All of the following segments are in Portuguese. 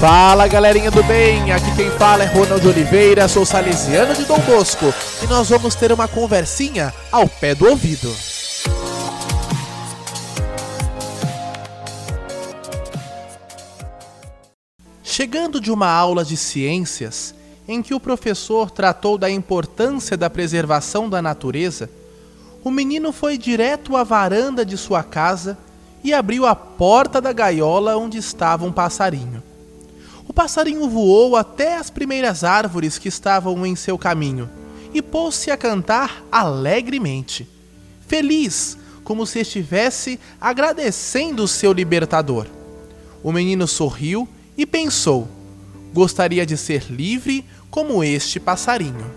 Fala galerinha do bem, aqui quem fala é Ronald Oliveira, sou salesiano de Dom Bosco e nós vamos ter uma conversinha ao pé do ouvido. Chegando de uma aula de ciências, em que o professor tratou da importância da preservação da natureza, o menino foi direto à varanda de sua casa e abriu a porta da gaiola onde estava um passarinho. O passarinho voou até as primeiras árvores que estavam em seu caminho e pôs-se a cantar alegremente, feliz, como se estivesse agradecendo seu libertador. O menino sorriu e pensou: gostaria de ser livre como este passarinho.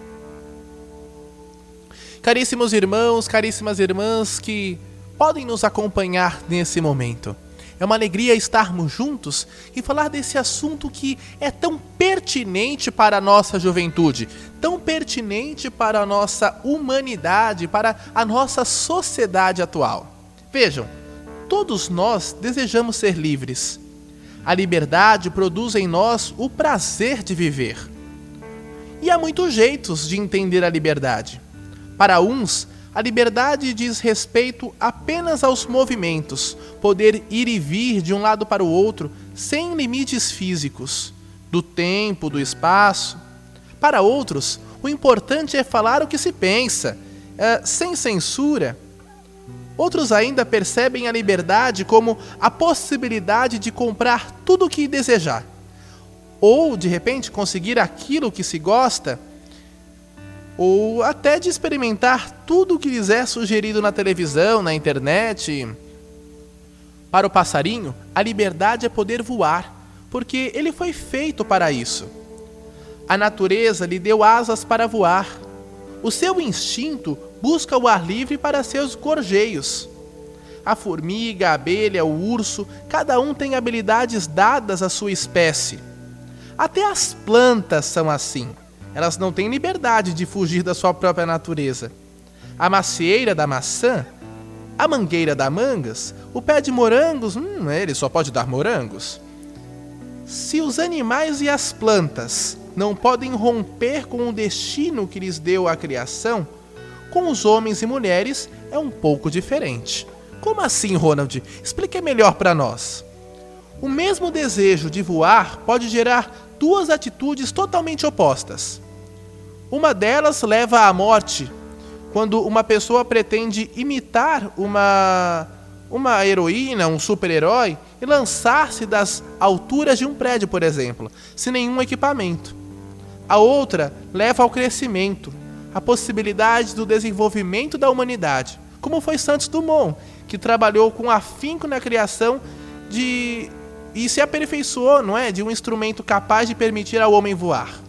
Caríssimos irmãos, caríssimas irmãs que podem nos acompanhar nesse momento. É uma alegria estarmos juntos e falar desse assunto que é tão pertinente para a nossa juventude, tão pertinente para a nossa humanidade, para a nossa sociedade atual. Vejam, todos nós desejamos ser livres. A liberdade produz em nós o prazer de viver. E há muitos jeitos de entender a liberdade. Para uns, a liberdade diz respeito apenas aos movimentos, poder ir e vir de um lado para o outro sem limites físicos, do tempo, do espaço. Para outros, o importante é falar o que se pensa, é, sem censura. Outros ainda percebem a liberdade como a possibilidade de comprar tudo o que desejar, ou de repente conseguir aquilo que se gosta ou até de experimentar tudo o que lhes é sugerido na televisão, na internet. Para o passarinho, a liberdade é poder voar, porque ele foi feito para isso. A natureza lhe deu asas para voar. O seu instinto busca o ar livre para seus gorjeios. A formiga, a abelha, o urso, cada um tem habilidades dadas à sua espécie. Até as plantas são assim elas não têm liberdade de fugir da sua própria natureza. A macieira da maçã, a mangueira da mangas, o pé de morangos, hum, ele só pode dar morangos. Se os animais e as plantas não podem romper com o destino que lhes deu a criação, com os homens e mulheres é um pouco diferente. Como assim, Ronald? Explique melhor para nós. O mesmo desejo de voar pode gerar duas atitudes totalmente opostas. Uma delas leva à morte, quando uma pessoa pretende imitar uma, uma heroína, um super-herói, e lançar-se das alturas de um prédio, por exemplo, sem nenhum equipamento. A outra leva ao crescimento, a possibilidade do desenvolvimento da humanidade, como foi Santos Dumont, que trabalhou com afinco na criação de e se aperfeiçoou, não é, de um instrumento capaz de permitir ao homem voar.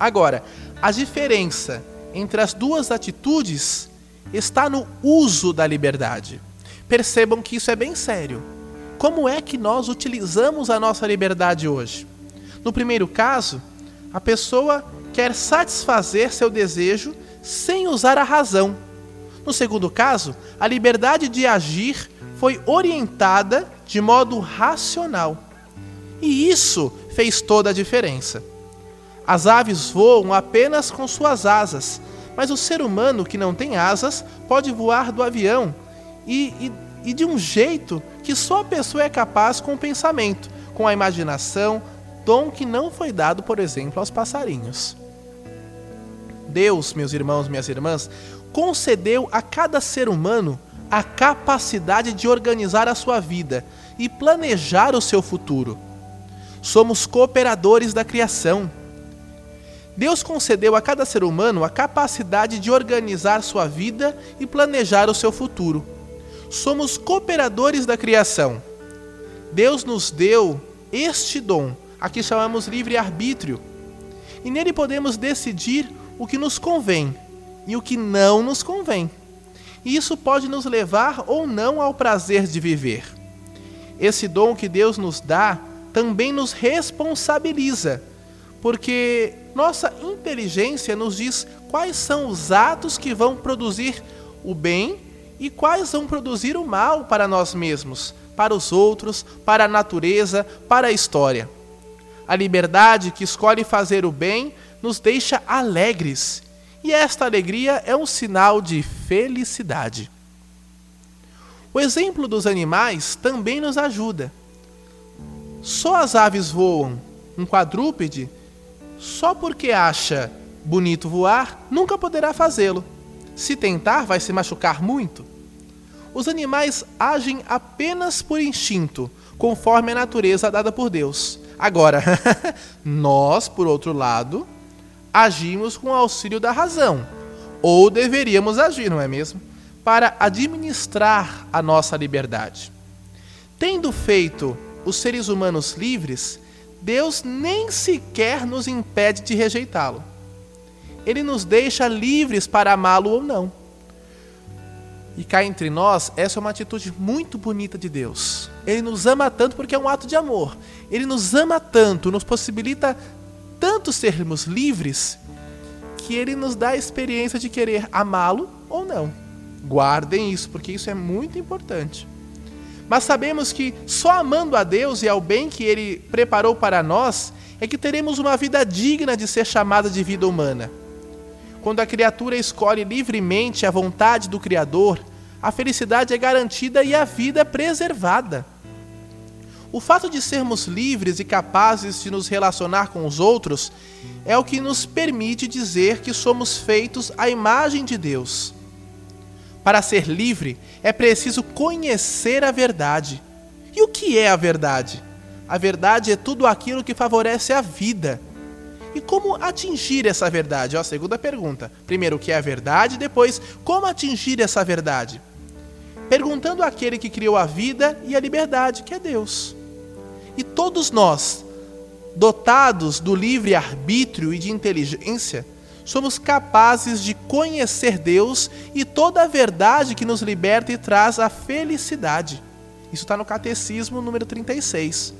Agora, a diferença entre as duas atitudes está no uso da liberdade. Percebam que isso é bem sério. Como é que nós utilizamos a nossa liberdade hoje? No primeiro caso, a pessoa quer satisfazer seu desejo sem usar a razão. No segundo caso, a liberdade de agir foi orientada de modo racional. E isso fez toda a diferença. As aves voam apenas com suas asas, mas o ser humano que não tem asas pode voar do avião e, e, e de um jeito que só a pessoa é capaz com o pensamento, com a imaginação, dom que não foi dado, por exemplo, aos passarinhos. Deus, meus irmãos, minhas irmãs, concedeu a cada ser humano a capacidade de organizar a sua vida e planejar o seu futuro. Somos cooperadores da criação. Deus concedeu a cada ser humano a capacidade de organizar sua vida e planejar o seu futuro. Somos cooperadores da criação. Deus nos deu este dom, a que chamamos livre-arbítrio, e nele podemos decidir o que nos convém e o que não nos convém. E isso pode nos levar ou não ao prazer de viver. Esse dom que Deus nos dá também nos responsabiliza porque nossa inteligência nos diz quais são os atos que vão produzir o bem e quais vão produzir o mal para nós mesmos, para os outros, para a natureza, para a história. A liberdade que escolhe fazer o bem nos deixa alegres, e esta alegria é um sinal de felicidade. O exemplo dos animais também nos ajuda. Só as aves voam, um quadrúpede, só porque acha bonito voar, nunca poderá fazê-lo. Se tentar, vai se machucar muito. Os animais agem apenas por instinto, conforme a natureza dada por Deus. Agora, nós, por outro lado, agimos com o auxílio da razão, ou deveríamos agir, não é mesmo? Para administrar a nossa liberdade. Tendo feito os seres humanos livres, Deus nem sequer nos impede de rejeitá-lo. Ele nos deixa livres para amá-lo ou não. E cá entre nós, essa é uma atitude muito bonita de Deus. Ele nos ama tanto porque é um ato de amor. Ele nos ama tanto, nos possibilita tanto sermos livres, que ele nos dá a experiência de querer amá-lo ou não. Guardem isso, porque isso é muito importante. Mas sabemos que só amando a Deus e ao bem que ele preparou para nós é que teremos uma vida digna de ser chamada de vida humana. Quando a criatura escolhe livremente a vontade do Criador, a felicidade é garantida e a vida preservada. O fato de sermos livres e capazes de nos relacionar com os outros é o que nos permite dizer que somos feitos à imagem de Deus. Para ser livre, é preciso conhecer a verdade. E o que é a verdade? A verdade é tudo aquilo que favorece a vida. E como atingir essa verdade? Ó, segunda pergunta. Primeiro, o que é a verdade? Depois, como atingir essa verdade? perguntando àquele que criou a vida e a liberdade, que é Deus. E todos nós, dotados do livre arbítrio e de inteligência, somos capazes de conhecer Deus e toda a verdade que nos liberta e traz a felicidade. Isso está no Catecismo número 36.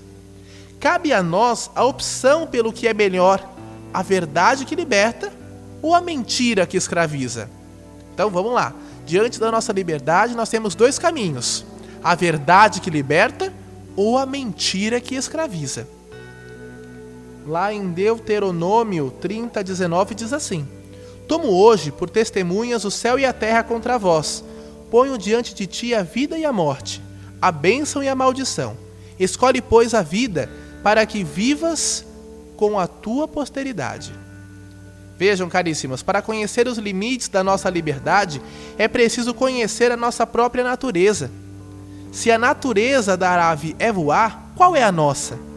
Cabe a nós a opção pelo que é melhor, a verdade que liberta ou a mentira que escraviza. Então vamos lá diante da nossa liberdade, nós temos dois caminhos: a verdade que liberta ou a mentira que escraviza. Lá em Deuteronômio 30, 19 diz assim: Tomo hoje por testemunhas o céu e a terra contra vós. Ponho diante de ti a vida e a morte, a bênção e a maldição. Escolhe, pois, a vida, para que vivas com a tua posteridade. Vejam, caríssimos, para conhecer os limites da nossa liberdade, é preciso conhecer a nossa própria natureza. Se a natureza da ave é voar, qual é a nossa?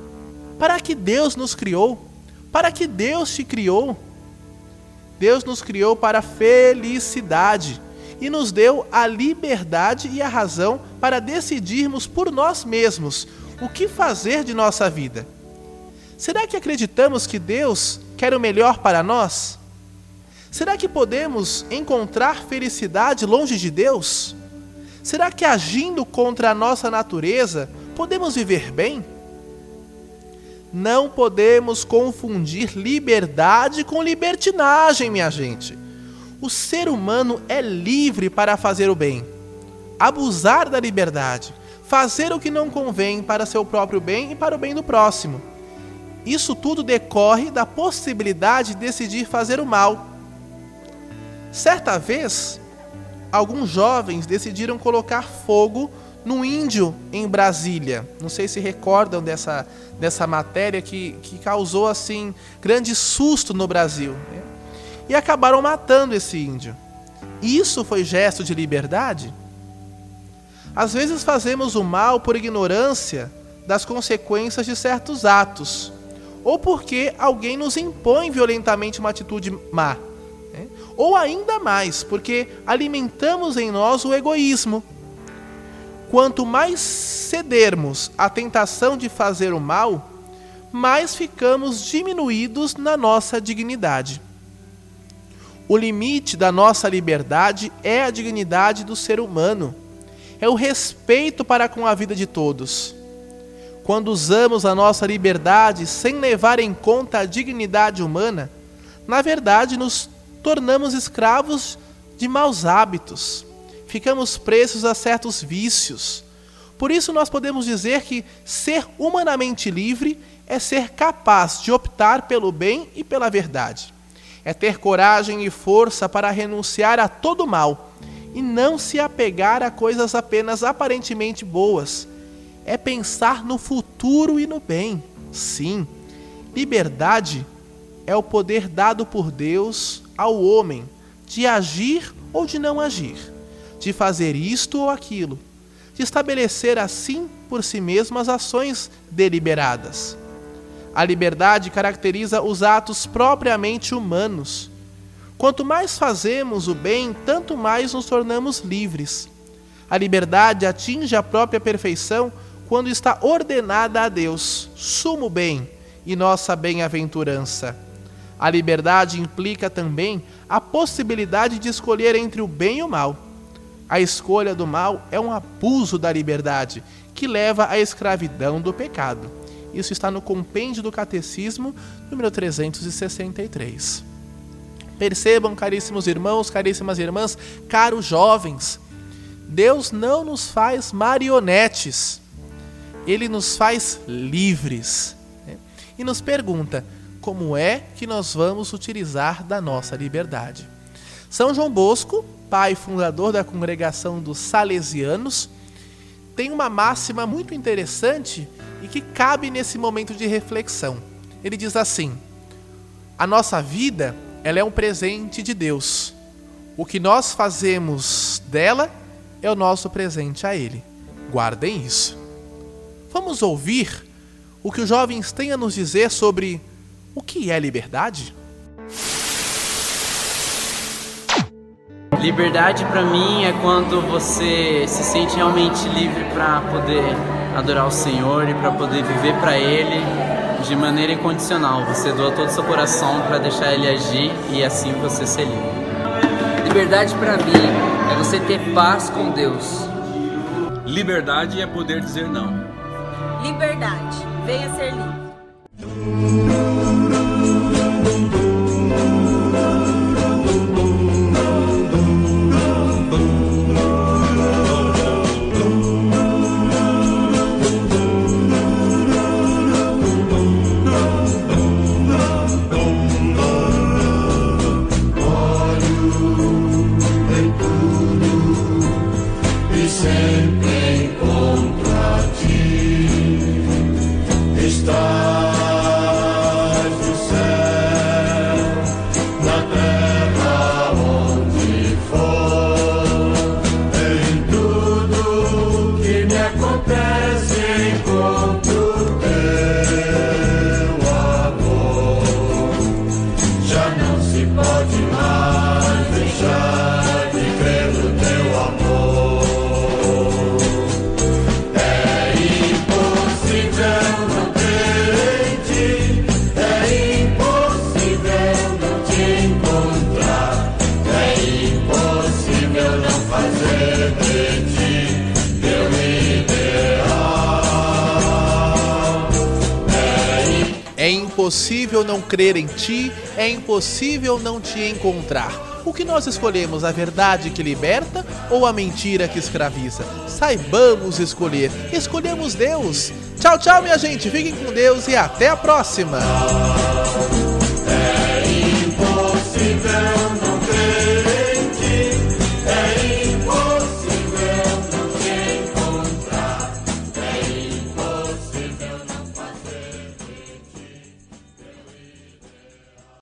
Para que Deus nos criou? Para que Deus te criou? Deus nos criou para felicidade e nos deu a liberdade e a razão para decidirmos por nós mesmos o que fazer de nossa vida. Será que acreditamos que Deus quer o melhor para nós? Será que podemos encontrar felicidade longe de Deus? Será que agindo contra a nossa natureza podemos viver bem? Não podemos confundir liberdade com libertinagem, minha gente. O ser humano é livre para fazer o bem, abusar da liberdade, fazer o que não convém para seu próprio bem e para o bem do próximo isso tudo decorre da possibilidade de decidir fazer o mal. Certa vez, alguns jovens decidiram colocar fogo no índio em Brasília. Não sei se recordam dessa, dessa matéria que, que causou assim grande susto no Brasil. Né? E acabaram matando esse índio. Isso foi gesto de liberdade? Às vezes fazemos o mal por ignorância das consequências de certos atos ou porque alguém nos impõe violentamente uma atitude má. Né? Ou ainda mais, porque alimentamos em nós o egoísmo. Quanto mais cedermos à tentação de fazer o mal, mais ficamos diminuídos na nossa dignidade. O limite da nossa liberdade é a dignidade do ser humano, é o respeito para com a vida de todos quando usamos a nossa liberdade sem levar em conta a dignidade humana, na verdade nos tornamos escravos de maus hábitos, ficamos presos a certos vícios. Por isso, nós podemos dizer que ser humanamente livre é ser capaz de optar pelo bem e pela verdade. É ter coragem e força para renunciar a todo mal e não se apegar a coisas apenas aparentemente boas. É pensar no futuro e no bem. Sim, liberdade é o poder dado por Deus ao homem de agir ou de não agir, de fazer isto ou aquilo, de estabelecer assim por si mesmo as ações deliberadas. A liberdade caracteriza os atos propriamente humanos. Quanto mais fazemos o bem, tanto mais nos tornamos livres. A liberdade atinge a própria perfeição quando está ordenada a Deus, sumo bem e nossa bem-aventurança. A liberdade implica também a possibilidade de escolher entre o bem e o mal. A escolha do mal é um abuso da liberdade que leva à escravidão do pecado. Isso está no compêndio do Catecismo, número 363. Percebam, caríssimos irmãos, caríssimas irmãs, caros jovens, Deus não nos faz marionetes, Ele nos faz livres. Né? E nos pergunta: como é que nós vamos utilizar da nossa liberdade? São João Bosco, pai fundador da congregação dos Salesianos, tem uma máxima muito interessante e que cabe nesse momento de reflexão. Ele diz assim: A nossa vida, ela é um presente de Deus. O que nós fazemos dela é o nosso presente a ele. Guardem isso. Vamos ouvir o que os jovens têm a nos dizer sobre o que é liberdade? Liberdade para mim é quando você se sente realmente livre para poder adorar o Senhor e para poder viver para Ele de maneira incondicional. Você doa todo o seu coração para deixar Ele agir e assim você ser livre. Liberdade para mim é você ter paz com Deus. Liberdade é poder dizer não. Liberdade, venha ser livre. impossível não crer em ti, é impossível não te encontrar. O que nós escolhemos, a verdade que liberta ou a mentira que escraviza? Saibamos escolher. Escolhemos Deus. Tchau, tchau, minha gente. Fiquem com Deus e até a próxima. É impossível.